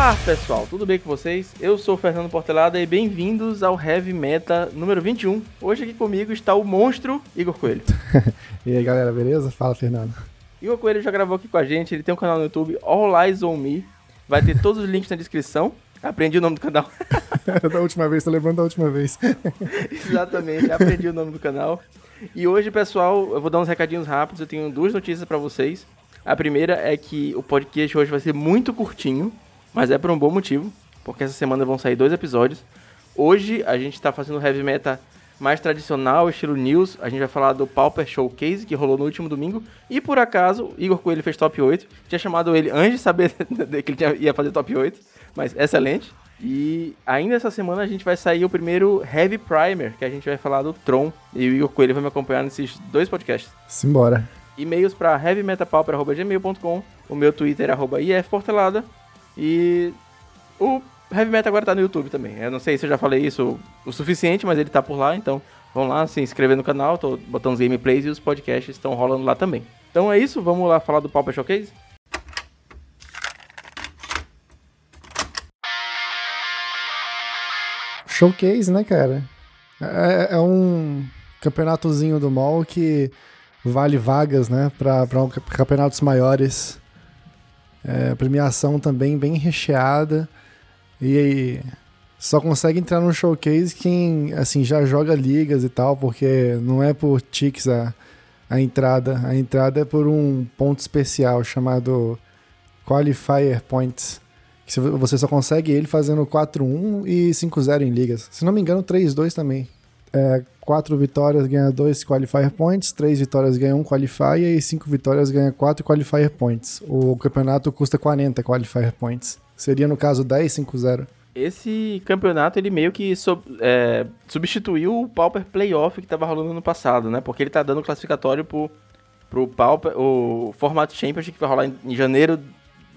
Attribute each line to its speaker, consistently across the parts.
Speaker 1: Olá pessoal, tudo bem com vocês? Eu sou o Fernando Portelada e bem-vindos ao Heavy Meta número 21. Hoje aqui comigo está o monstro Igor Coelho.
Speaker 2: e aí galera, beleza? Fala Fernando.
Speaker 1: Igor Coelho já gravou aqui com a gente, ele tem um canal no YouTube, All Eyes On Me. Vai ter todos os links na descrição. Aprendi o nome do canal.
Speaker 2: da última vez, tô lembrando da última vez.
Speaker 1: Exatamente, aprendi o nome do canal. E hoje, pessoal, eu vou dar uns recadinhos rápidos. Eu tenho duas notícias para vocês. A primeira é que o podcast hoje vai ser muito curtinho, mas é por um bom motivo, porque essa semana vão sair dois episódios. Hoje a gente está fazendo heavy metal mais tradicional, estilo news. A gente vai falar do Pauper Showcase, que rolou no último domingo. E por acaso, Igor Coelho fez top 8. Tinha chamado ele antes de saber que ele ia fazer top 8, mas excelente. E ainda essa semana a gente vai sair o primeiro Heavy Primer, que a gente vai falar do Tron. E o Igor Coelho vai me acompanhar nesses dois podcasts.
Speaker 2: Simbora.
Speaker 1: E-mails para heavymetapauper.gmail.com O meu Twitter é ifportelada. E o Heavy Metal agora tá no YouTube também. Eu não sei se eu já falei isso o suficiente, mas ele tá por lá, então vão lá se inscrever no canal, tô botando os gameplays e os podcasts estão rolando lá também. Então é isso, vamos lá falar do Pauper Showcase?
Speaker 2: Showcase, né, cara? É, é um campeonatozinho do mall que vale vagas, né, para campeonatos maiores. É, premiação também bem recheada. E só consegue entrar no showcase quem assim já joga ligas e tal, porque não é por ticks a, a entrada. A entrada é por um ponto especial chamado Qualifier Points. Que você só consegue ele fazendo 4-1 e 5-0 em ligas. Se não me engano, 3-2 também. É, 4 vitórias ganha 2 Qualifier Points, 3 vitórias ganha 1 Qualifier e 5 vitórias ganha 4 Qualifier Points. O campeonato custa 40 Qualifier Points. Seria, no caso, 10-5-0.
Speaker 1: Esse campeonato, ele meio que sub, é, substituiu o Pauper Playoff que estava rolando no passado, né? Porque ele tá dando classificatório pro, pro Pauper, o formato Championship que vai rolar em, em janeiro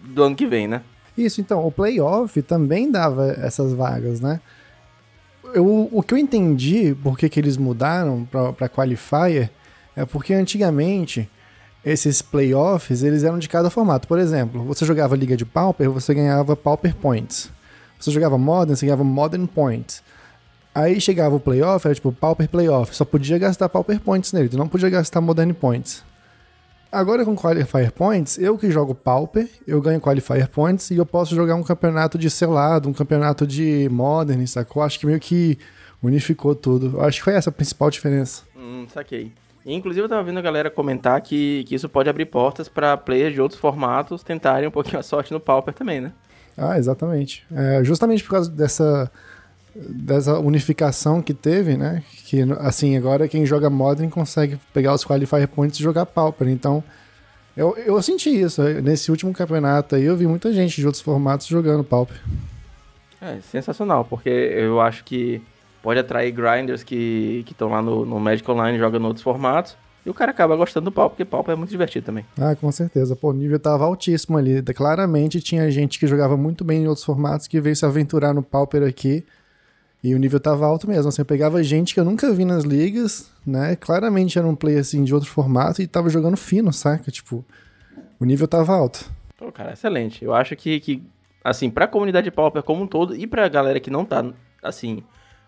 Speaker 1: do ano que vem, né?
Speaker 2: Isso, então, o Playoff também dava essas vagas, né? Eu, o que eu entendi por que, que eles mudaram para Qualifier é porque antigamente esses playoffs, eles eram de cada formato. Por exemplo, você jogava Liga de Pauper, você ganhava Pauper Points. Você jogava Modern, você ganhava Modern Points. Aí chegava o playoff, era tipo Pauper Playoff. Só podia gastar Pauper Points nele, tu não podia gastar Modern Points. Agora com Qualifier Points, eu que jogo Pauper, eu ganho Qualifier Points e eu posso jogar um campeonato de selado, um campeonato de Modern, sacou? Acho que meio que unificou tudo. Acho que foi essa a principal diferença.
Speaker 1: Hum, saquei. Inclusive, eu tava vendo a galera comentar que, que isso pode abrir portas para players de outros formatos tentarem um pouquinho a sorte no Pauper também, né?
Speaker 2: Ah, exatamente. É, justamente por causa dessa, dessa unificação que teve, né? Que, assim, agora quem joga Modern consegue pegar os Qualifier Points e jogar Pauper. Então, eu, eu senti isso. Nesse último campeonato aí, eu vi muita gente de outros formatos jogando Pauper.
Speaker 1: É, sensacional, porque eu acho que pode atrair grinders que estão lá no, no Magic Online jogando outros formatos. E o cara acaba gostando do pau, porque pau é muito divertido também.
Speaker 2: Ah, com certeza. Pô, o nível tava altíssimo ali. Claramente tinha gente que jogava muito bem em outros formatos que veio se aventurar no Pauper aqui. E o nível tava alto mesmo. Assim, eu pegava gente que eu nunca vi nas ligas, né? Claramente era um play assim de outro formato e tava jogando fino, saca? Tipo, o nível tava alto.
Speaker 1: Pô, cara, excelente. Eu acho que, que assim, pra comunidade Pauper como um todo e pra galera que não tá, assim,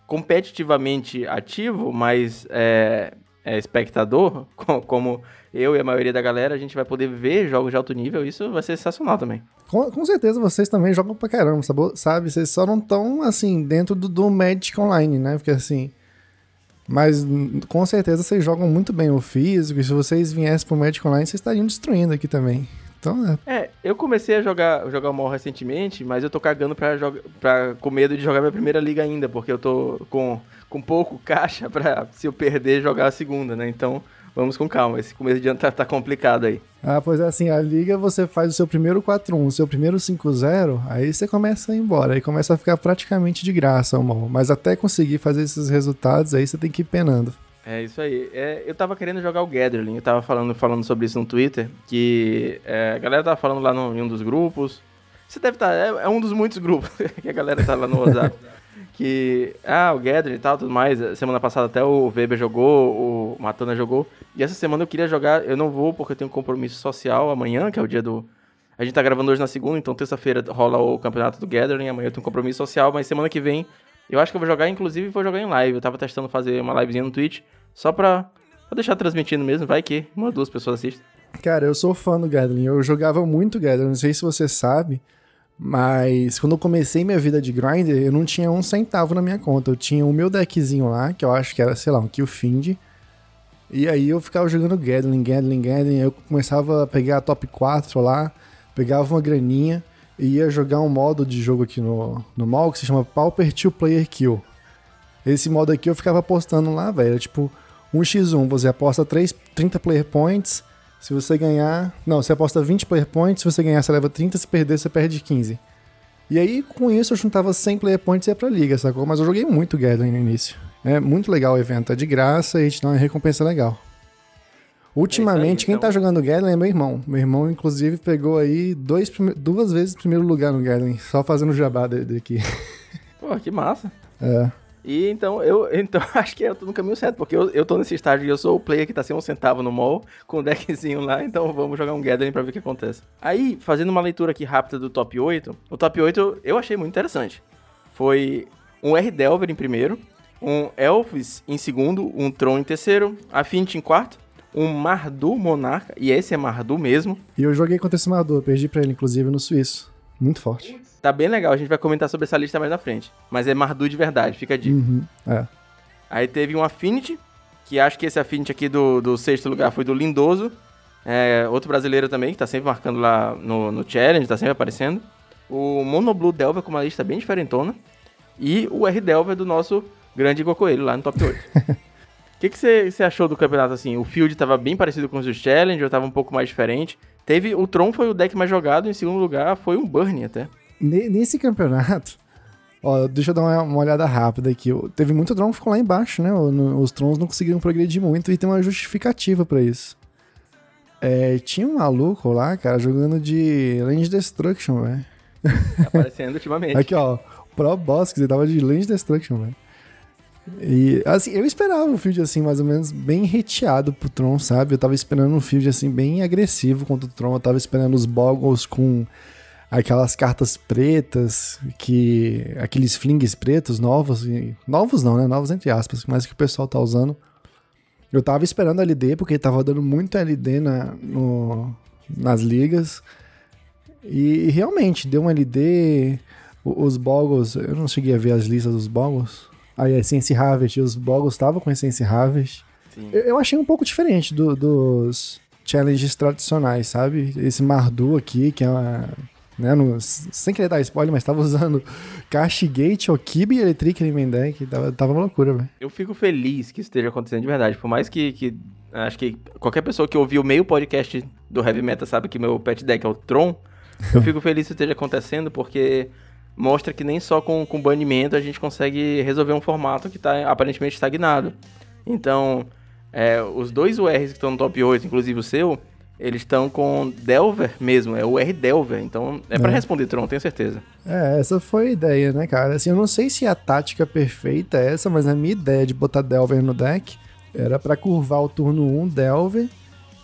Speaker 1: competitivamente ativo, mas é, é, espectador, como eu e a maioria da galera, a gente vai poder ver jogos de alto nível, isso vai ser sensacional também.
Speaker 2: Com, com certeza vocês também jogam pra caramba, sabe? Vocês só não estão, assim, dentro do, do Magic Online, né? Porque, assim... Mas, com certeza, vocês jogam muito bem o físico, e se vocês viessem pro Magic Online, vocês estariam destruindo aqui também. Então,
Speaker 1: é. é, eu comecei a jogar, jogar o MOL recentemente, mas eu tô cagando pra, pra, com medo de jogar minha primeira liga ainda, porque eu tô com, com pouco caixa pra, se eu perder, jogar a segunda, né? Então, vamos com calma. Esse começo de ano tá, tá complicado aí.
Speaker 2: Ah, pois é, assim, a liga você faz o seu primeiro 4-1, o seu primeiro 5-0, aí você começa a ir embora, aí começa a ficar praticamente de graça o. Mas até conseguir fazer esses resultados, aí você tem que ir penando.
Speaker 1: É isso aí. É, eu tava querendo jogar o Gathering, eu tava falando, falando sobre isso no Twitter, que é, a galera tava falando lá no, em um dos grupos. Você deve estar. Tá, é, é, um dos muitos grupos que a galera tá lá no WhatsApp. que. Ah, o Gathering e tal, tudo mais. Semana passada até o Weber jogou, o Matana jogou. E essa semana eu queria jogar, eu não vou porque eu tenho um compromisso social amanhã, que é o dia do. A gente tá gravando hoje na segunda, então terça-feira rola o campeonato do Gathering, amanhã eu tenho um compromisso social, mas semana que vem eu acho que eu vou jogar, inclusive vou jogar em live. Eu tava testando fazer uma livezinha no Twitch, só pra, pra deixar transmitindo mesmo, vai que uma duas pessoas assistem.
Speaker 2: Cara, eu sou fã do Gathering, eu jogava muito Gathering, não sei se você sabe, mas quando eu comecei minha vida de grinder, eu não tinha um centavo na minha conta. Eu tinha o meu deckzinho lá, que eu acho que era, sei lá, um Killfind. E aí eu ficava jogando Gathering, Gathering, Gathering. Eu começava a pegar a top 4 lá, pegava uma graninha e ia jogar um modo de jogo aqui no, no mall que se chama Pauper 2 Player Kill. Esse modo aqui eu ficava apostando lá, velho. Tipo, 1x1, você aposta 3, 30 player points se você ganhar. Não, você aposta 20 player points, se você ganhar, você leva 30, se perder, você perde 15. E aí, com isso, eu juntava 100 player points e ia pra liga, sacou? Mas eu joguei muito Gathering no início. É muito legal o evento, é de graça e te dá uma recompensa legal. Ultimamente,
Speaker 1: aí,
Speaker 2: quem
Speaker 1: então.
Speaker 2: tá jogando Gathering é meu irmão. Meu irmão, inclusive, pegou aí dois, duas vezes o primeiro lugar no Gathering, só fazendo jabá dele aqui.
Speaker 1: Pô, que massa.
Speaker 2: É.
Speaker 1: E então, eu então acho que eu tô no caminho certo, porque eu, eu tô nesse estágio e eu sou o player que tá sem um centavo no mall, com o deckzinho lá, então vamos jogar um Gathering pra ver o que acontece. Aí, fazendo uma leitura aqui rápida do top 8, o top 8 eu achei muito interessante. Foi um R Delver em primeiro, um Elvis em segundo, um Tron em terceiro, a Fint em quarto, um Mardu Monarca, e esse é Mardu mesmo.
Speaker 2: E eu joguei contra esse Mardu, perdi pra ele, inclusive, no Suíço. Muito forte.
Speaker 1: Tá bem legal, a gente vai comentar sobre essa lista mais na frente. Mas é Mardu de verdade, fica a dica.
Speaker 2: Uhum, é.
Speaker 1: Aí teve um Affinity, que acho que esse Affinity aqui do, do sexto lugar foi do Lindoso. É, outro brasileiro também, que tá sempre marcando lá no, no Challenge, tá sempre aparecendo. O Monoblue Delver com uma lista bem diferentona. E o R Delver do nosso grande Igor Coelho lá no top 8. O que você achou do campeonato assim? O field tava bem parecido com os do Challenge, ou tava um pouco mais diferente? Teve, o Tron foi o deck mais jogado, em segundo lugar foi um Burn até.
Speaker 2: Ne- Nesse campeonato, ó, deixa eu dar uma, uma olhada rápida aqui. Teve muito Tron que ficou lá embaixo, né? Os Trons não conseguiram progredir muito e tem uma justificativa pra isso. É, tinha um maluco lá, cara, jogando de Range Destruction, velho.
Speaker 1: Tá aparecendo ultimamente.
Speaker 2: Aqui, ó, Pro Boss, que você tava de Range Destruction, velho. E, assim, eu esperava um field, assim, mais ou menos bem reteado pro Tron, sabe? Eu tava esperando um field, assim, bem agressivo contra o Tron. Eu tava esperando os Boggles com aquelas cartas pretas, que aqueles flings pretos novos, novos não, né? Novos entre aspas, mas que o pessoal tá usando. Eu tava esperando LD, porque tava dando muito LD na, no- nas ligas. E realmente, deu um LD. Os Boggles, eu não cheguei a ver as listas dos Boggles. Aí, a Essence Harvest, os Boggles estavam com Essence Harvest. Eu, eu achei um pouco diferente do- dos challenges tradicionais, sabe? Esse Mardu aqui, que é uma. Né, no- sem querer dar spoiler, mas tava usando Cashgate, Okibi, Electric no main deck. Tava, tava uma loucura, velho.
Speaker 1: Eu fico feliz que isso esteja acontecendo de verdade. Por mais que, que- Acho que qualquer pessoa que ouviu meio podcast do Heavy Metal sabe que meu pet deck é o Tron. Eu fico feliz que isso esteja acontecendo porque mostra que nem só com, com banimento a gente consegue resolver um formato que tá aparentemente estagnado. Então, é, os dois URs que estão no top 8, inclusive o seu, eles estão com Delver mesmo, é o R Delver. Então, é pra
Speaker 2: É.
Speaker 1: responder Tron, tenho certeza.
Speaker 2: É, essa foi a ideia, né, cara? Assim, eu não sei se a tática perfeita é essa, mas a minha ideia de botar Delver no deck era pra curvar o turno 1 Delver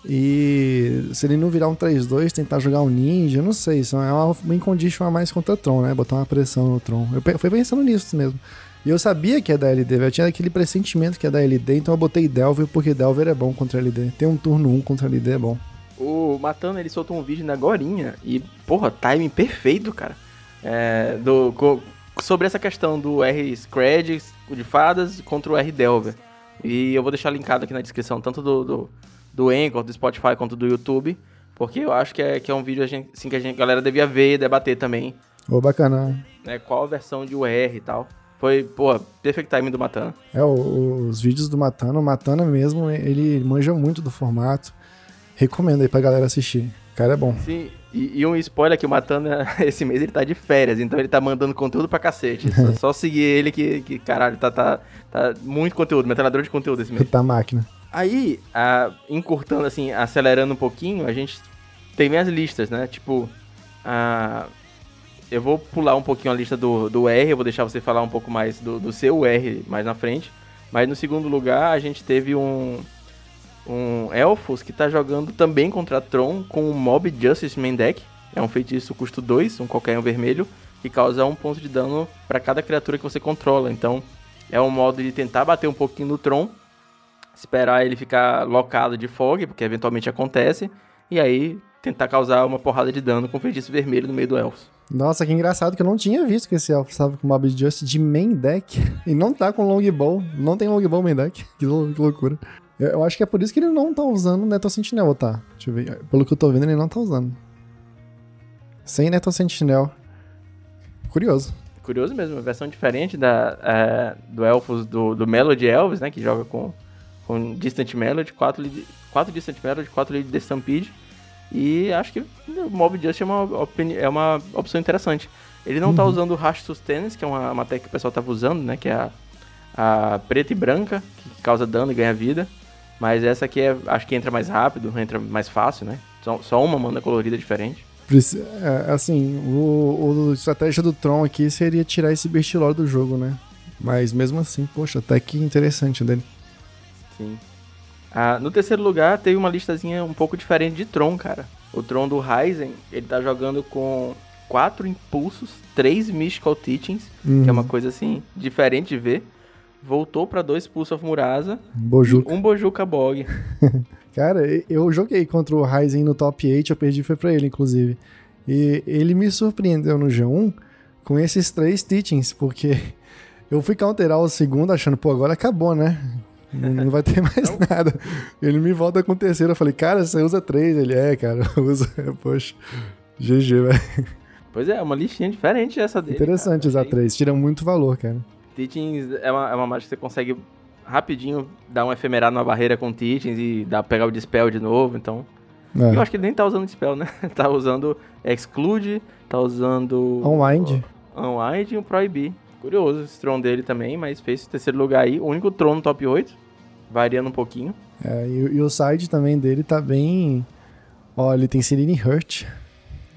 Speaker 2: e se ele não virar um 3-2, tentar jogar um ninja, eu não sei, isso é uma main condition a mais contra Tron, né? Botar uma pressão no Tron. Eu fui pensando nisso mesmo. E eu sabia que ia dar LD, eu tinha aquele pressentimento que ia dar LD, então eu botei Delver porque Delver é bom contra LD. Ter um turno 1 contra LD é bom.
Speaker 1: O Matano, ele soltou um vídeo na Gorinha e, porra, timing perfeito, cara. É, do, sobre essa questão do R Scred de fadas contra o R Delver. E eu vou deixar linkado aqui na descrição, tanto do, do, do Anchor, do Spotify, quanto do YouTube. Porque eu acho que é, que é um vídeo assim, que a, gente, a galera devia ver e debater também.
Speaker 2: Ô, bacana.
Speaker 1: Né, qual a versão de UR e tal. Foi, pô, perfect timing do Matano.
Speaker 2: É, os vídeos do Matana, o Matana mesmo, ele manja muito do formato. Recomendo aí pra galera assistir. O cara é bom.
Speaker 1: Sim, e, e um spoiler que o Matana, esse mês, ele tá de férias, então ele tá mandando conteúdo pra cacete. Só, só seguir ele que, que, caralho, tá, tá, tá muito conteúdo, metralhador de conteúdo esse mês.
Speaker 2: Tá máquina.
Speaker 1: Aí, a- encurtando assim, acelerando um pouquinho, a gente tem minhas listas, né? Tipo, a- eu vou pular um pouquinho a lista do, do R, eu vou deixar você falar um pouco mais do, do seu R mais na frente. Mas no segundo lugar, a gente teve um, um Elfos que tá jogando também contra Tron com o Mob Justice Main Deck. É um feitiço custo 2, um qualquer um vermelho, que causa um ponto de dano para cada criatura que você controla. Então, é um modo de tentar bater um pouquinho no Tron, esperar ele ficar locado de fog, porque eventualmente acontece, e aí tentar causar uma porrada de dano com feitiço vermelho no meio do Elfos.
Speaker 2: Nossa, que engraçado que eu não tinha visto que esse elfo estava com Mob Just de main deck e não tá com Longbow. Não tem Longbow main deck. Que loucura. Eu, eu, acho que é por isso que ele não tá usando Neto Sentinel, tá? Deixa eu ver. Pelo que eu tô vendo, ele não tá usando. Sem Neto Sentinel. Curioso.
Speaker 1: Curioso mesmo, uma versão diferente da, é, do Elfos, do, do Melody Elves, né? Que joga com, com Distant Melody, 4, 4 Distant Melody, 4 Lead The Stampede e acho que o Mob Just é uma, é uma opção interessante. Ele não tá uhum. tá usando o Rash Sustenance, que é uma, uma tech que o pessoal tava usando, né? Que é a, a preta e branca, que causa dano e ganha vida. Mas essa aqui é, acho que entra mais rápido, entra mais fácil, né? Só, só uma mana colorida diferente.
Speaker 2: É, assim, o, o estratégia do Tron aqui seria tirar esse Bestilor do jogo, né? Mas mesmo assim, poxa, até que interessante dele.
Speaker 1: Sim. Ah, no terceiro lugar, teve uma listazinha um pouco diferente de Tron, cara. O Tron do Ryzen, ele tá jogando com quatro impulsos, três Mystical Teachings, uhum. que é uma uhum. coisa assim, diferente de ver. Voltou para dois Pulse of Murasa
Speaker 2: Bojuka.
Speaker 1: e um Bojuka Bog.
Speaker 2: cara, eu joguei contra o Ryzen no top 8, eu perdi foi pra ele, inclusive. E ele me surpreendeu no G1 com esses três Teachings, porque eu fui counterar o segundo achando, pô, agora acabou, né? Não, vai ter mais não. nada. Ele me volta com o terceiro. Eu falei, cara, você usa três? Ele é, cara, usa. Poxa, GG, velho.
Speaker 1: Pois é, uma listinha diferente essa dele.
Speaker 2: Interessante cara. usar três, tira muito valor, cara.
Speaker 1: Teachings é uma, é uma mágica que você consegue rapidinho dar um efemerado na barreira com Teachings e dar, pegar o Dispel de novo, então... É. Eu acho que ele nem tá usando Dispel, né? tá usando Exclude, tá usando...
Speaker 2: Unwind.
Speaker 1: Unwind e o Proibir. Curioso esse Tron dele também, mas fez terceiro lugar aí. O único Tron no top 8, variando um pouquinho.
Speaker 2: É, e, e, o side também dele tá bem. Ó, ele tem Serene Hurt.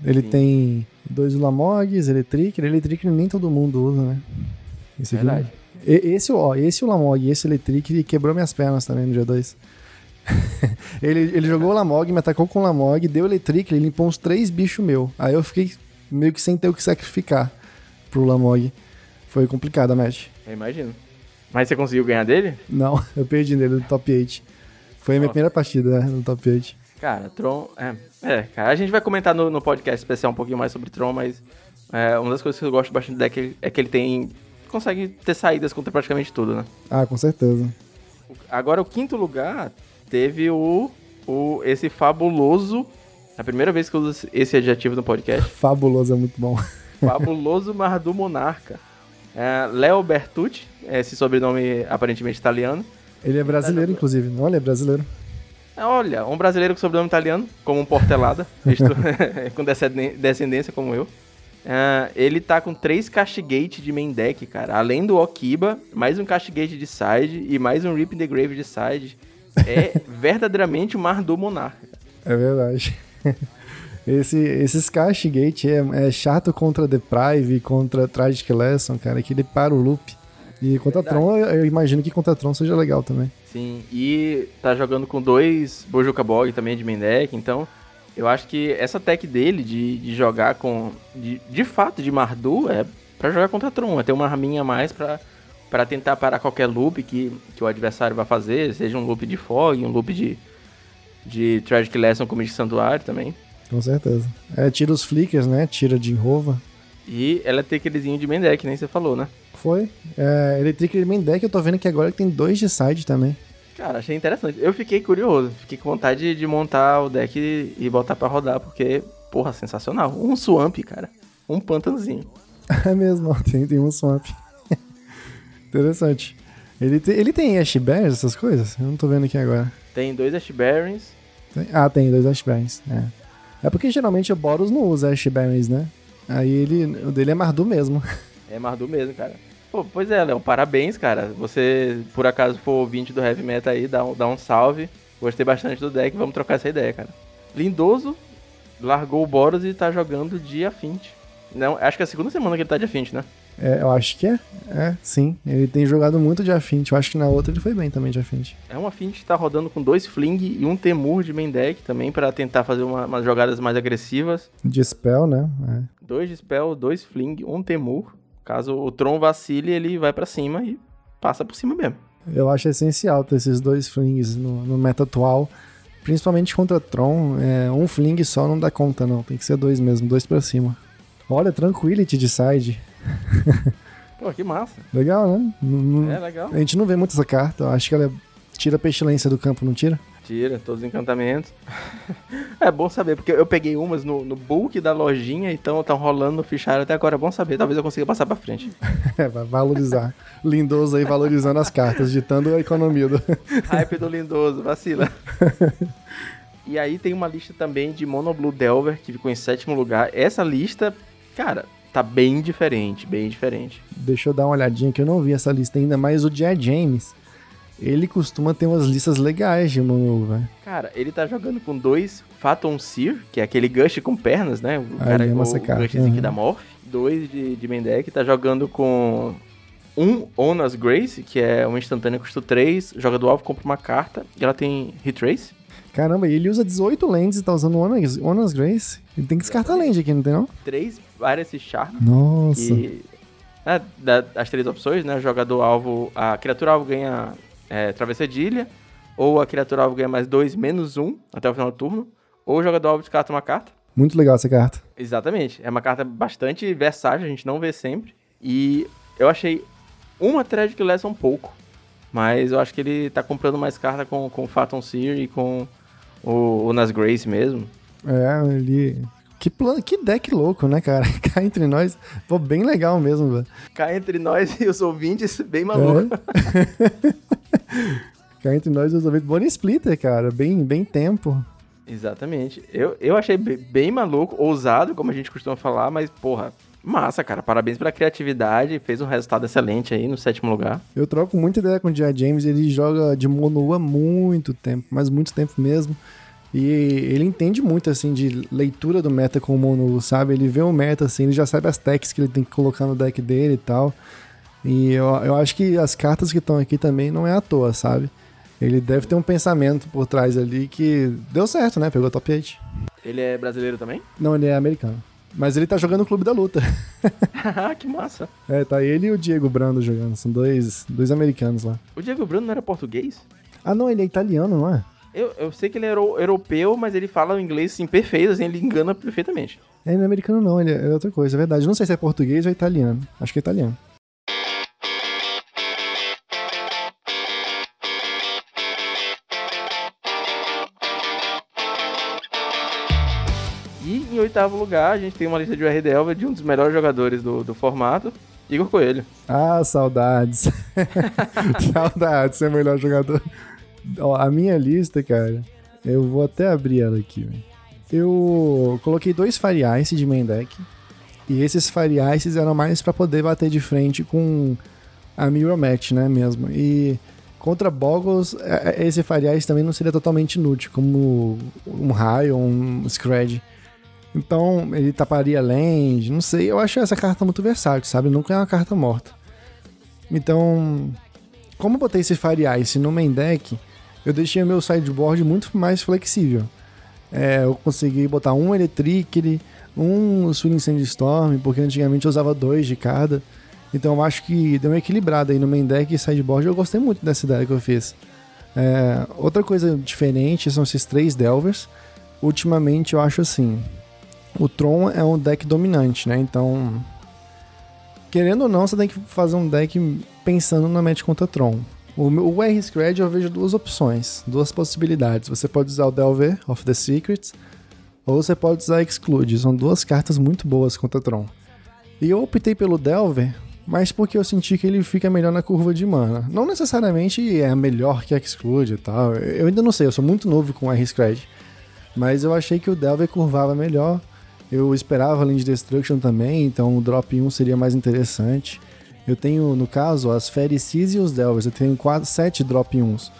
Speaker 2: Ele Sim. tem dois Ulamogs, Electric. Electric nem todo mundo usa, né?
Speaker 1: Esse aqui, Verdade.
Speaker 2: Esse, ó, esse Ulamog e esse Electric quebrou minhas pernas também no G2. ele, ele jogou o Lamog, me atacou com o Lamog, deu Electric, ele limpou uns três bichos meu. Aí eu fiquei meio que sem ter o que sacrificar pro Lamog. Foi complicada a match.
Speaker 1: Eu imagino. Mas você conseguiu ganhar dele?
Speaker 2: Não, eu perdi nele no top 8. Foi a minha primeira partida né, no top 8.
Speaker 1: Cara, Tron. É, é, cara, a gente vai comentar no, no podcast especial um pouquinho mais sobre Tron, mas é, uma das coisas que eu gosto bastante do deck é que ele tem. Consegue ter saídas contra praticamente tudo, né?
Speaker 2: Ah, com certeza.
Speaker 1: Agora, o quinto lugar teve o. o esse fabuloso. A primeira vez que eu uso esse adjetivo no podcast.
Speaker 2: fabuloso é muito bom.
Speaker 1: Fabuloso Mardu Monarca. É, Leo Bertucci, esse sobrenome aparentemente italiano.
Speaker 2: Ele é brasileiro, tá inclusive. Ele é brasileiro.
Speaker 1: É, olha, um brasileiro com sobrenome italiano, como um Portelada, com descendência como eu. É, ele tá com três Castigate de main deck, cara. Além do Okiba, mais um Castigate de side e mais um Rip in the Grave de side. É verdadeiramente o mar do monarca.
Speaker 2: É verdade. Esse, esses Castigate é, é chato contra Deprive, contra Tragic Lesson, cara, que ele para o loop. E contra Verdade. Tron, eu, eu imagino que contra Tron seja legal também.
Speaker 1: Sim, e tá jogando com dois Bojuka Bog também de main deck, então eu acho que essa tech dele de, de jogar com. De, de fato, de Mardu é para jogar contra Tron, é ter uma raminha a mais pra, pra tentar parar qualquer loop que, que o adversário vai fazer, seja um loop de Fog, um loop de, de Tragic Lesson como de Santuário também.
Speaker 2: Com certeza. É, tira os flickers, né? Tira de Rova.
Speaker 1: E ela tem aquelezinho de main deck, nem você falou, né?
Speaker 2: Foi. É, Electric de main deck, eu tô vendo que agora tem dois de side também.
Speaker 1: Cara, achei interessante. Eu fiquei curioso. Fiquei com vontade de montar o deck e, e botar pra rodar, porque, porra, sensacional. Um swamp, cara. Um pântanozinho.
Speaker 2: É mesmo, tem, tem um swamp. Interessante. Ele, te, ele tem Ash Bears, essas coisas? Eu não tô vendo aqui agora.
Speaker 1: Tem dois Ash Barons.
Speaker 2: Ah, tem dois Ash Barons, é. É porque geralmente o Boros não usa Ash Berries, né? Aí ele, o dele é Mardu mesmo.
Speaker 1: É Mardu mesmo, cara. Pô, pois é, Léo, parabéns, cara. Você, por acaso, for ouvinte do Heavy Metal aí, dá um, dá um salve. Gostei bastante do deck, vamos trocar essa ideia, cara. Lindoso largou o Boros e tá jogando de Afint. Não, acho que é a segunda semana que ele tá de Afint, né?
Speaker 2: É, eu acho que é. É, sim. Ele tem jogado muito de Affinity. Eu acho que na outra ele foi bem também de Affinity.
Speaker 1: É um Affinity que tá rodando com dois Fling e um Temur de main deck também para tentar fazer uma, umas jogadas mais agressivas.
Speaker 2: De Spell, né? É.
Speaker 1: Dois de Spell, dois Fling, um Temur. Caso o Tron vacile, ele vai para cima e passa por cima mesmo.
Speaker 2: Eu acho essencial ter esses dois Flings no, no meta atual. Principalmente contra Tron. É, um Fling só não dá conta, não. Tem que ser dois mesmo, dois para cima. Olha, Tranquility de side.
Speaker 1: Pô, que massa.
Speaker 2: Legal, né? Não-
Speaker 1: É legal.
Speaker 2: A gente não vê muito essa carta. Eu acho que ela tira a pestilência do campo, não tira?
Speaker 1: Tira todos os encantamentos. é bom saber, porque eu peguei umas no, no bulk da lojinha, então estão rolando no fichário até agora. É bom saber, talvez eu consiga passar pra frente.
Speaker 2: É, vai valorizar. Lindoso aí valorizando as cartas, ditando a economia do.
Speaker 1: Hype do lindoso, vacila. e aí tem uma lista também de Mono Blue Delver, que ficou em sétimo lugar. Essa lista, cara, tá bem diferente, bem diferente.
Speaker 2: Deixa eu dar uma olhadinha que eu não vi essa lista ainda, mas o Jay James, ele costuma ter umas listas legais de Mono, velho.
Speaker 1: Cara, ele tá jogando com dois Phaeton Seer, que é aquele Gush com pernas, né? O
Speaker 2: Ah,
Speaker 1: cara,
Speaker 2: ama
Speaker 1: o,
Speaker 2: carta,
Speaker 1: Gushzinho aqui
Speaker 2: uhum.
Speaker 1: da Morph. Dois de, de main deck, tá jogando com um Onas Grace, que é uma instantânea custo 3, joga do alvo, compra uma carta, e ela tem Hit Trace.
Speaker 2: Caramba, e ele usa 18 lands e tá usando Onas, Onas Grace. Ele tem que descartar land aqui, não tem não?
Speaker 1: Três várias Charm,
Speaker 2: Nossa.
Speaker 1: É, da- as três opções, né? Jogador alvo, a criatura alvo ganha é, travessa de ilha, ou a criatura alvo ganha mais dois, menos um, até o final do turno, ou o jogador alvo descarta uma carta.
Speaker 2: Muito legal essa carta.
Speaker 1: Exatamente. É uma carta bastante versátil, a gente não vê sempre. E eu achei uma Tragic Lesson pouco. Mas eu acho que ele tá comprando mais carta com, com o Phaeton Seer e com o, o Nas Grace mesmo.
Speaker 2: É, ele. Que, plano, que deck louco, né, cara? Cá entre nós. Pô, bem legal mesmo, velho.
Speaker 1: Cá entre nós e os ouvintes, bem maluco.
Speaker 2: É. Cá entre nós, os ouvintes. Bonnie Splitter, cara. Bem, bem tempo.
Speaker 1: Exatamente. Eu, eu achei be- bem maluco, ousado, como a gente costuma falar, mas, porra, massa, cara. Parabéns pela criatividade. Fez um resultado excelente aí no sétimo lugar.
Speaker 2: Eu troco muita ideia com o J.I. James. Ele joga de mono há muito tempo, mas muito tempo mesmo. E ele entende muito, assim, de leitura do meta com o mono, sabe? Ele vê o meta, assim, ele já sabe as techs que ele tem que colocar no deck dele e tal. E eu, eu acho que as cartas que estão aqui também não é à toa, sabe? Ele deve ter um pensamento por trás ali que deu certo, né? Pegou top 8.
Speaker 1: Ele é brasileiro também?
Speaker 2: Não, ele é americano. Mas ele tá jogando no Clube da Luta.
Speaker 1: Ah, que massa.
Speaker 2: É, tá ele e o Diego Brando jogando. São dois, dois americanos lá.
Speaker 1: O Diego Bruno não era português?
Speaker 2: Ah, não, ele é italiano, não é?
Speaker 1: Eu, eu sei que ele é euro- europeu, mas ele fala o inglês assim, perfeito, assim, ele engana perfeitamente.
Speaker 2: É, Ele não é americano, não, ele é, ele é outra coisa, é verdade. Não sei se é português ou italiano. Acho que é italiano.
Speaker 1: Oitavo lugar, a gente tem uma lista de UR de um dos melhores jogadores do, do formato, Igor Coelho.
Speaker 2: Ah, saudades. saudades, ser o melhor jogador. Ó, a minha lista, cara, eu vou até abrir ela aqui. Eu coloquei dois Fire Ice de main deck. E esses Fire Ices eram mais pra poder bater de frente com a Mirror Match, né, mesmo. E contra Boggles, é- é- esse Fire Ice também não seria totalmente inútil, como um raio ou um Scred. Então, ele taparia land, não sei. Eu acho essa carta muito versátil, sabe? Nunca é uma carta morta. Então, como eu botei esse Fire Ice no main deck, eu deixei o meu sideboard muito mais flexível. É, eu consegui botar um Electric, um Swing Sandstorm, porque antigamente eu usava dois de cada. Então eu acho que deu uma equilibrada aí no main deck e sideboard. Eu gostei muito dessa ideia que eu fiz. É, outra coisa diferente são esses três Delvers. Ultimamente eu acho assim. O Tron é um deck dominante, né? Então. Querendo ou não, você tem que fazer um deck pensando na match contra Tron. O, o R Scred eu vejo duas opções, duas possibilidades. Você pode usar o Delver of the Secrets, ou você pode usar Exclude. São duas cartas muito boas contra Tron. E eu optei pelo Delver, mas porque eu senti que ele fica melhor na curva de mana. Não necessariamente é melhor que Exclude e tal. Eu ainda não sei, eu sou muito novo com R Scred. Mas eu achei que o Delver curvava melhor. Eu esperava Land Destruction também, então o drop 1 seria mais interessante. Eu tenho, no caso, as Fericis e os Delvers. Eu tenho quase 7 drop 1s.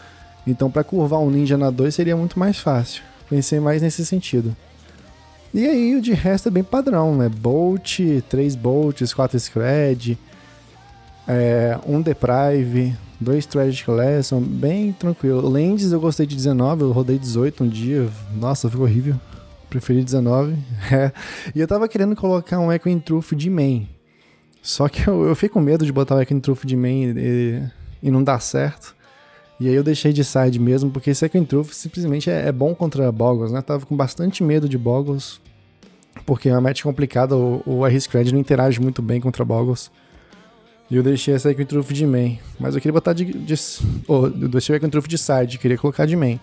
Speaker 2: Então, pra curvar um ninja na 2 seria muito mais fácil. Pensei mais nesse sentido. E aí, o de resto é bem padrão, né? Bolt, 3 bolts, 4 scred, é, um deprive, dois tragic lesson, bem tranquilo. Lentes eu gostei de 19, eu rodei 18 um dia, nossa, ficou horrível. Preferi 19. É. E eu tava querendo colocar um Echo Truth de main. Só que eu, eu fiquei com medo de botar o Echo Truth de main e, e não dar certo. E aí eu deixei de side mesmo, porque esse Echo Truth simplesmente é, é, bom contra Boggles, né? Tava com bastante medo de Boggles, porque é uma match complicada, o, o R-Scred não interage muito bem contra Boggles. E eu deixei essa Echo Truth de main. Mas eu queria botar de... de oh, eu deixei o Echo Truth de side, queria colocar de main.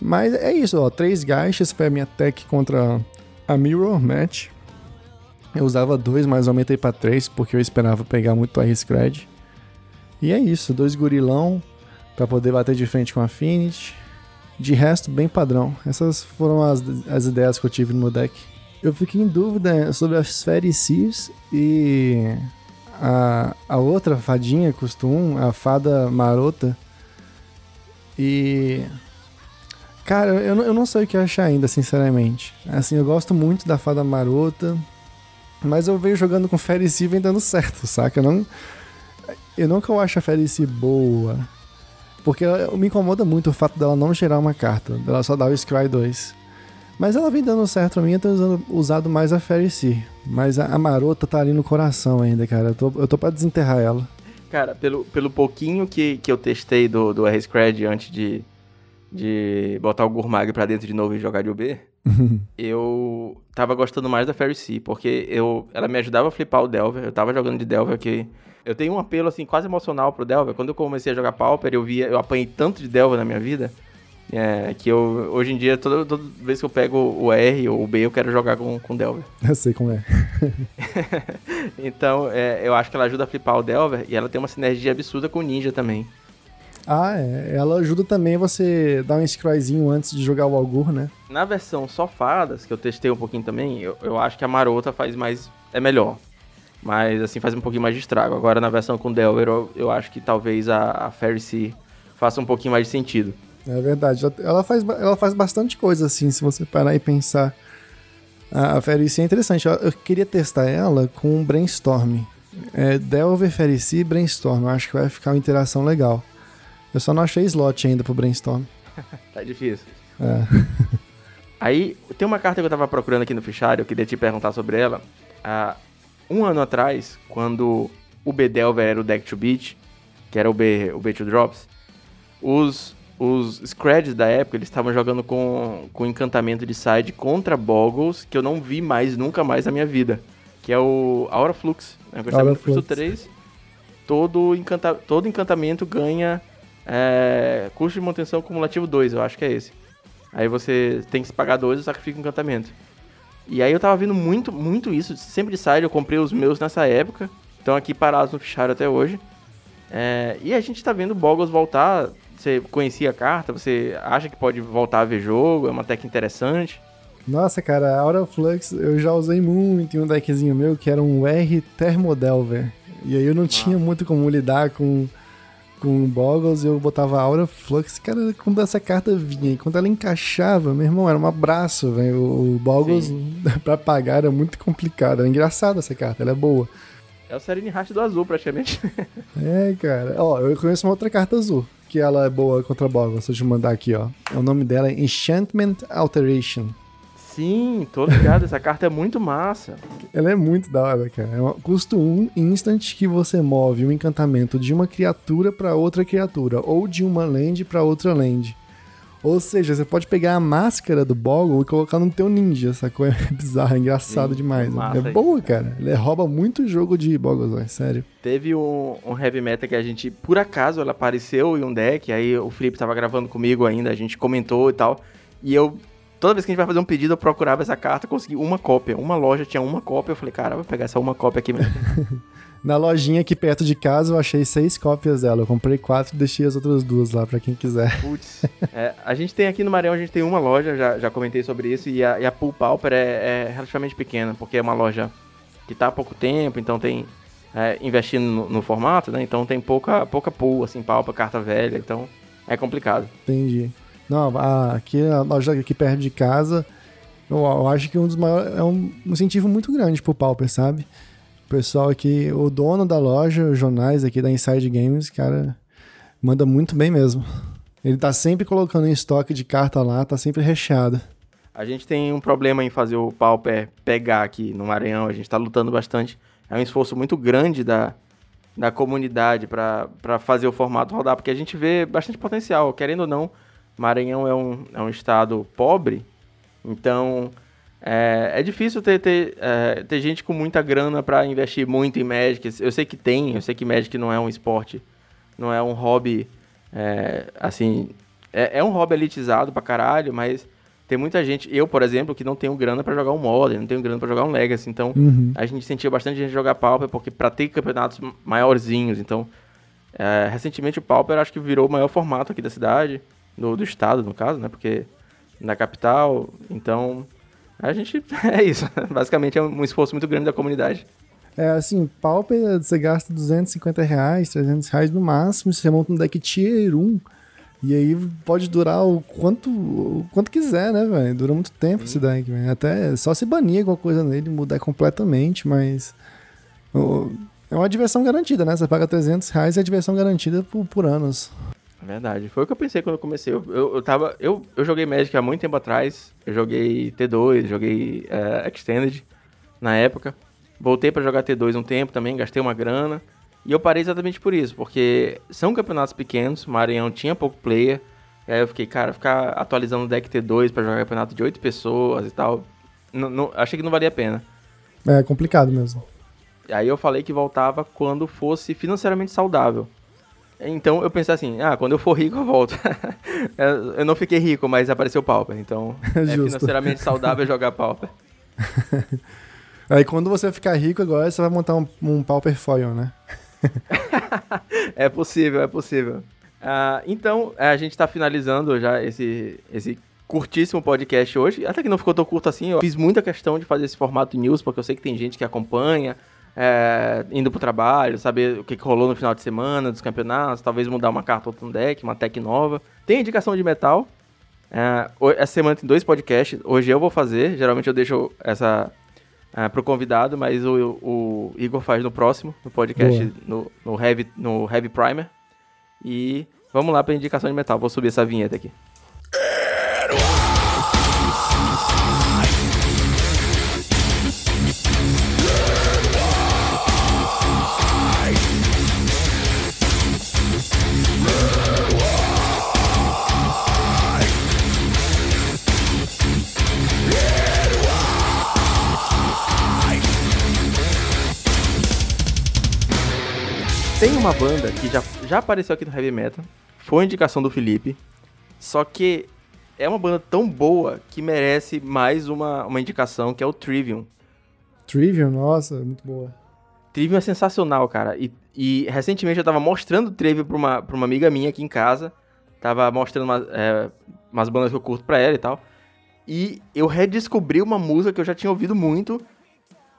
Speaker 2: Mas é isso, ó. Três gaixas foi a minha tech contra a Mirror Match. Eu usava dois, mas aumentei para três porque eu esperava pegar muito R-Scred. E é isso, dois gurilão para poder bater de frente com a Affinity. De resto, bem padrão. Essas foram as, as ideias que eu tive no meu deck. Eu fiquei em dúvida sobre as Seas e a, a outra fadinha, 1, a fada marota. E Cara, eu, eu não sei o que achar ainda, sinceramente. Assim, eu gosto muito da Fada Marota, mas eu vejo jogando com Ferici vem dando certo, saca? Eu não, eu nunca acho a Ferici boa. Porque me incomoda muito o fato dela não gerar uma carta, dela só dar o Scry 2. Mas ela vem dando certo pra mim, eu tô usando, usado mais a Ferici. Mas a, a, Marota tá ali no coração ainda, cara. Eu tô, eu tô pra desenterrar ela.
Speaker 1: Cara, pelo, pelo pouquinho que, que eu testei do, do R-Scred antes de, de botar o Gurmag pra dentro de novo e jogar de UB, eu tava gostando mais da Fairy Sea, porque eu, ela me ajudava a flipar o Delver, eu tava jogando de Delver que... Eu tenho um apelo, assim, quase emocional pro Delver. Quando eu comecei a jogar Pauper, eu via... Eu apanhei tanto de Delver na minha vida, é, que eu, hoje em dia, toda, toda vez que eu pego o R ou o B, eu quero jogar com, com Delver.
Speaker 2: Eu sei como é.
Speaker 1: então, é, eu acho que ela ajuda a flipar o Delver e ela tem uma sinergia absurda com o Ninja também.
Speaker 2: Ah, é. Ela ajuda também você dar um scryzinho antes de jogar o Algur, né?
Speaker 1: Na versão só fadas, que eu testei um pouquinho também, eu, eu acho que a Marota faz mais. é melhor. Mas assim, faz um pouquinho mais de estrago. Agora na versão com Delver, eu, eu acho que talvez a, a Sea faça um pouquinho mais de sentido.
Speaker 2: É verdade. Ela faz, ela faz bastante coisa assim, se você parar e pensar. A, a é interessante. Eu, eu queria testar ela com Brainstorm. É, Delver, Sea e Brainstorm. Eu acho que vai ficar uma interação legal. Eu só não achei slot ainda pro brainstorm.
Speaker 1: tá difícil.
Speaker 2: É.
Speaker 1: Aí, tem uma carta que eu tava procurando aqui no fichário, eu queria te perguntar sobre ela. Ah, um ano atrás, quando o B-Delver era o deck to beat, que era o B, o B to drops, os, os Screds da época, eles estavam jogando com, com encantamento de side contra Boggles, que eu não vi mais, nunca mais na minha vida. Que é o Aura Flux. Né? Aura Flux 3. Todo, encanta, todo encantamento ganha é, custo de manutenção cumulativo 2, eu acho que é esse. Aí você tem que se pagar 2 e sacrifica o encantamento. E aí eu tava vendo muito, muito isso, sempre de side, eu comprei os meus nessa época, estão aqui parados no fichário até hoje. É, e a gente tá vendo o Boggles voltar, você conhecia a carta, você acha que pode voltar a ver jogo, é uma tech interessante.
Speaker 2: Nossa, cara, a Aura Flux eu já usei muito em um deckzinho meu que era um R Thermodelver. E aí eu não ah. tinha muito como lidar com com Boggles, eu botava Aura Flux. Cara, quando essa carta vinha e quando ela encaixava, meu irmão, era um abraço, velho. O, Boggles pra pagar era muito complicado. Era engraçada essa carta, ela é boa.
Speaker 1: É o Serene Heart do azul, praticamente.
Speaker 2: é, cara. Ó, eu conheço uma outra carta azul, que ela é boa contra Boggles. Deixa eu te mandar aqui, ó. O nome dela é Enchantment Alteration.
Speaker 1: Sim, tô ligado. Essa carta é muito massa.
Speaker 2: Ela é muito da hora, cara. É um custo 1 um instant que você move um encantamento de uma criatura para outra criatura, ou de uma land para outra land. Ou seja, você pode pegar a máscara do Boggle e colocar no teu ninja, sacou? É bizarro, é engraçado Sim, demais. Né? É boa, cara. Ele rouba muito jogo de Boggles, é sério.
Speaker 1: Teve um, um Heavy Meta que a gente, por acaso, ela apareceu em um deck, aí o Felipe tava gravando comigo ainda, a gente comentou e tal. E eu Toda vez que a gente vai fazer um pedido, eu procurava essa carta, consegui uma cópia. Uma loja tinha uma cópia, eu falei, cara, vou pegar essa uma cópia aqui mesmo.
Speaker 2: Na lojinha aqui perto de casa, eu achei seis cópias dela. Eu comprei quatro e deixei as outras duas lá para quem quiser.
Speaker 1: Putz. É, a gente tem aqui no Maranhão, a gente tem uma loja, já, já comentei sobre isso, e a, e a Pool Pauper é, é, relativamente pequena, porque é uma loja que tá há pouco tempo, então tem. É, investindo no, no, formato, né? Então tem pouca, pouca pool, assim, palpa, carta velha, então é complicado.
Speaker 2: Entendi. Não, aqui a loja aqui perto de casa, eu, eu acho que um dos maiores. É um incentivo muito grande pro Pauper, sabe? O pessoal aqui, o dono da loja, os jornais aqui da Inside Games, cara, manda muito bem mesmo. Ele tá sempre colocando em estoque de carta lá, tá sempre recheado.
Speaker 1: A gente tem um problema em fazer o Pauper pegar aqui no Maranhão, a gente tá lutando bastante. É um esforço muito grande da, da comunidade para fazer o formato rodar, porque a gente vê bastante potencial. Querendo ou não, Maranhão é um, é um estado pobre, então é, é difícil ter, ter, é, ter gente com muita grana para investir muito em Magic. Eu sei que tem, eu sei que Magic não é um esporte, não é um hobby, é, assim, é, é um hobby elitizado pra caralho, mas tem muita gente, eu, por exemplo, que não tenho grana para jogar um Modern, não tenho grana para jogar um Legacy, então uhum. a gente sentia bastante gente jogar Pauper, porque pra ter campeonatos maiorzinhos, então é, recentemente o Pauper acho que virou o maior formato aqui da cidade, do, do estado, no caso, né, porque na capital, então a gente, é isso, basicamente é um esforço muito grande da comunidade.
Speaker 2: É assim, Pauper você gasta 250 reais, 300 reais no máximo, você monta um deck Tier 1, e aí pode durar o quanto, o quanto quiser, né, velho? Dura muito tempo Sim. esse deck, velho. Até só se banir alguma coisa nele, mudar completamente, mas. é uma diversão garantida, né? Você paga 300 reais e é diversão garantida por, por anos.
Speaker 1: Verdade. Foi o que eu pensei quando eu comecei. Eu, eu, eu, tava, eu, eu joguei Magic há muito tempo atrás. Eu joguei T2, joguei uh, Extended na época. Voltei para jogar T2 um tempo também, gastei uma grana. E eu parei exatamente por isso, porque são campeonatos pequenos, Maranhão tinha pouco player. aí eu fiquei, cara, ficar atualizando o deck T2 para jogar campeonato de 8 pessoas e tal, não, não, achei que não valia a pena.
Speaker 2: É complicado mesmo.
Speaker 1: Aí eu falei que voltava quando fosse financeiramente saudável. Então eu pensei assim, ah, quando eu for rico eu volto. eu não fiquei rico, mas apareceu Pauper, então é financeiramente saudável jogar Pauper.
Speaker 2: Aí quando você ficar rico agora, você vai montar um, um Pauper Foil, né?
Speaker 1: é possível, é possível. Uh, então, a gente está finalizando já esse, esse curtíssimo podcast hoje. Até que não ficou tão curto assim. Eu fiz muita questão de fazer esse formato news, porque eu sei que tem gente que acompanha, é, indo pro trabalho, saber o que, que, rolou no final de semana, dos campeonatos, talvez mudar uma carta ou um deck, uma tech nova. Tem indicação de metal. É, essa semana tem dois podcasts. Hoje eu vou fazer. Geralmente eu deixo essa uh, pro convidado, mas o, o, Igor faz no próximo, no podcast, no, no, Heavy, no Heavy Primer. E vamos lá pra indicação de metal. Vou subir essa vinheta aqui. Tem uma banda que já, já apareceu aqui no Heavy Metal, foi indicação do Felipe, só que é uma banda tão boa que merece mais uma, uma indicação, que é o Trivium.
Speaker 2: Trivium, nossa, muito boa.
Speaker 1: Trivium é sensacional, cara. E, e recentemente eu tava mostrando Trivium pra uma, pra uma amiga minha aqui em casa. Tava mostrando uma, é, umas bandas que eu curto pra ela e tal. E eu redescobri uma música que eu já tinha ouvido muito,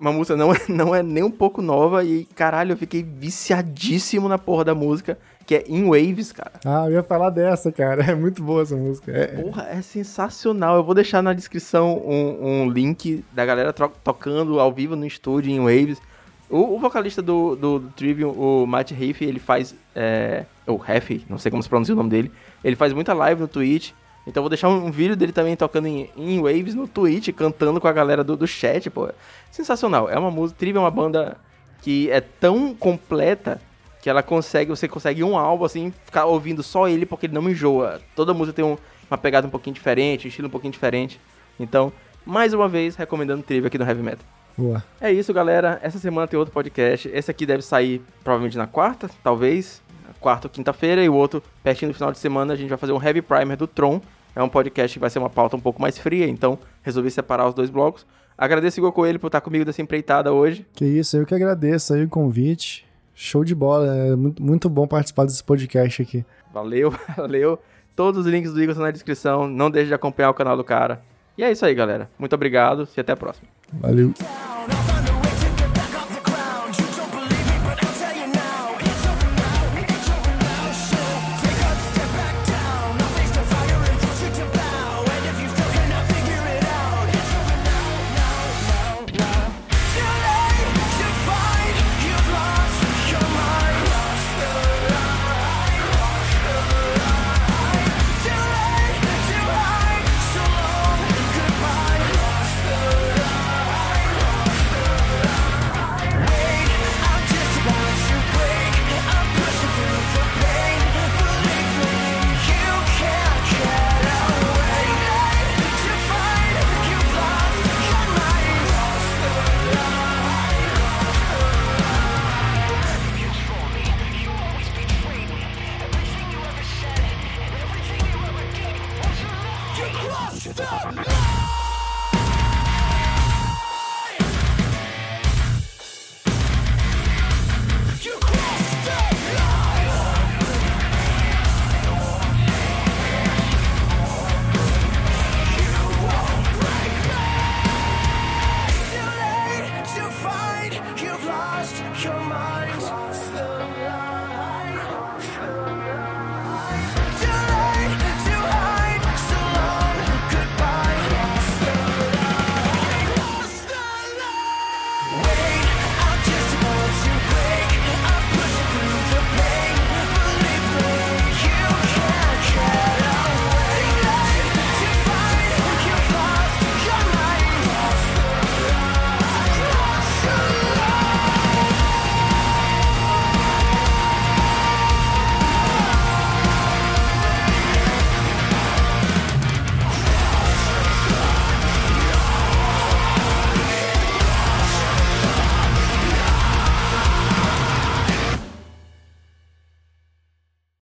Speaker 1: uma música não, não é nem um pouco nova e, caralho, eu fiquei viciadíssimo na porra da música, que é In Waves, cara.
Speaker 2: Ah, eu ia falar dessa, cara. É muito boa essa música. É...
Speaker 1: Porra, é sensacional. Eu vou deixar na descrição um, um link da galera tocando ao vivo no estúdio In Waves. O, o vocalista do, do, do, Trivium, o Matt Heafy, ele faz... É, ou Heafy, não sei como se pronuncia o nome dele. Ele faz muita live no Twitch. Então vou deixar um, vídeo dele também tocando em, em, Waves no Twitch, cantando com a galera do, do chat, pô. Sensacional. É uma música, Tribe é uma banda que é tão completa que ela consegue, você consegue um álbum assim, ficar ouvindo só ele porque ele não enjoa. Toda música tem um, uma pegada um pouquinho diferente, um estilo um pouquinho diferente. Então, mais uma vez, recomendando Tribe aqui no Heavy Metal.
Speaker 2: Boa.
Speaker 1: É isso, galera. Essa semana tem outro podcast. Esse aqui deve sair provavelmente na quarta, talvez quarta ou quinta-feira, e o outro, pertinho do final de semana, a gente vai fazer um Heavy Primer do Tron. É um podcast que vai ser uma pauta um pouco mais fria, então resolvi separar os dois blocos. Agradeço o Igor Coelho por estar comigo dessa empreitada hoje.
Speaker 2: Que isso, eu que agradeço aí o convite. Show de bola, é muito, muito bom participar desse podcast aqui.
Speaker 1: Valeu, valeu. Todos os links do Igor estão na descrição. Não deixe de acompanhar o canal do cara. E é isso aí, galera. Muito obrigado e até a próxima.
Speaker 2: Valeu.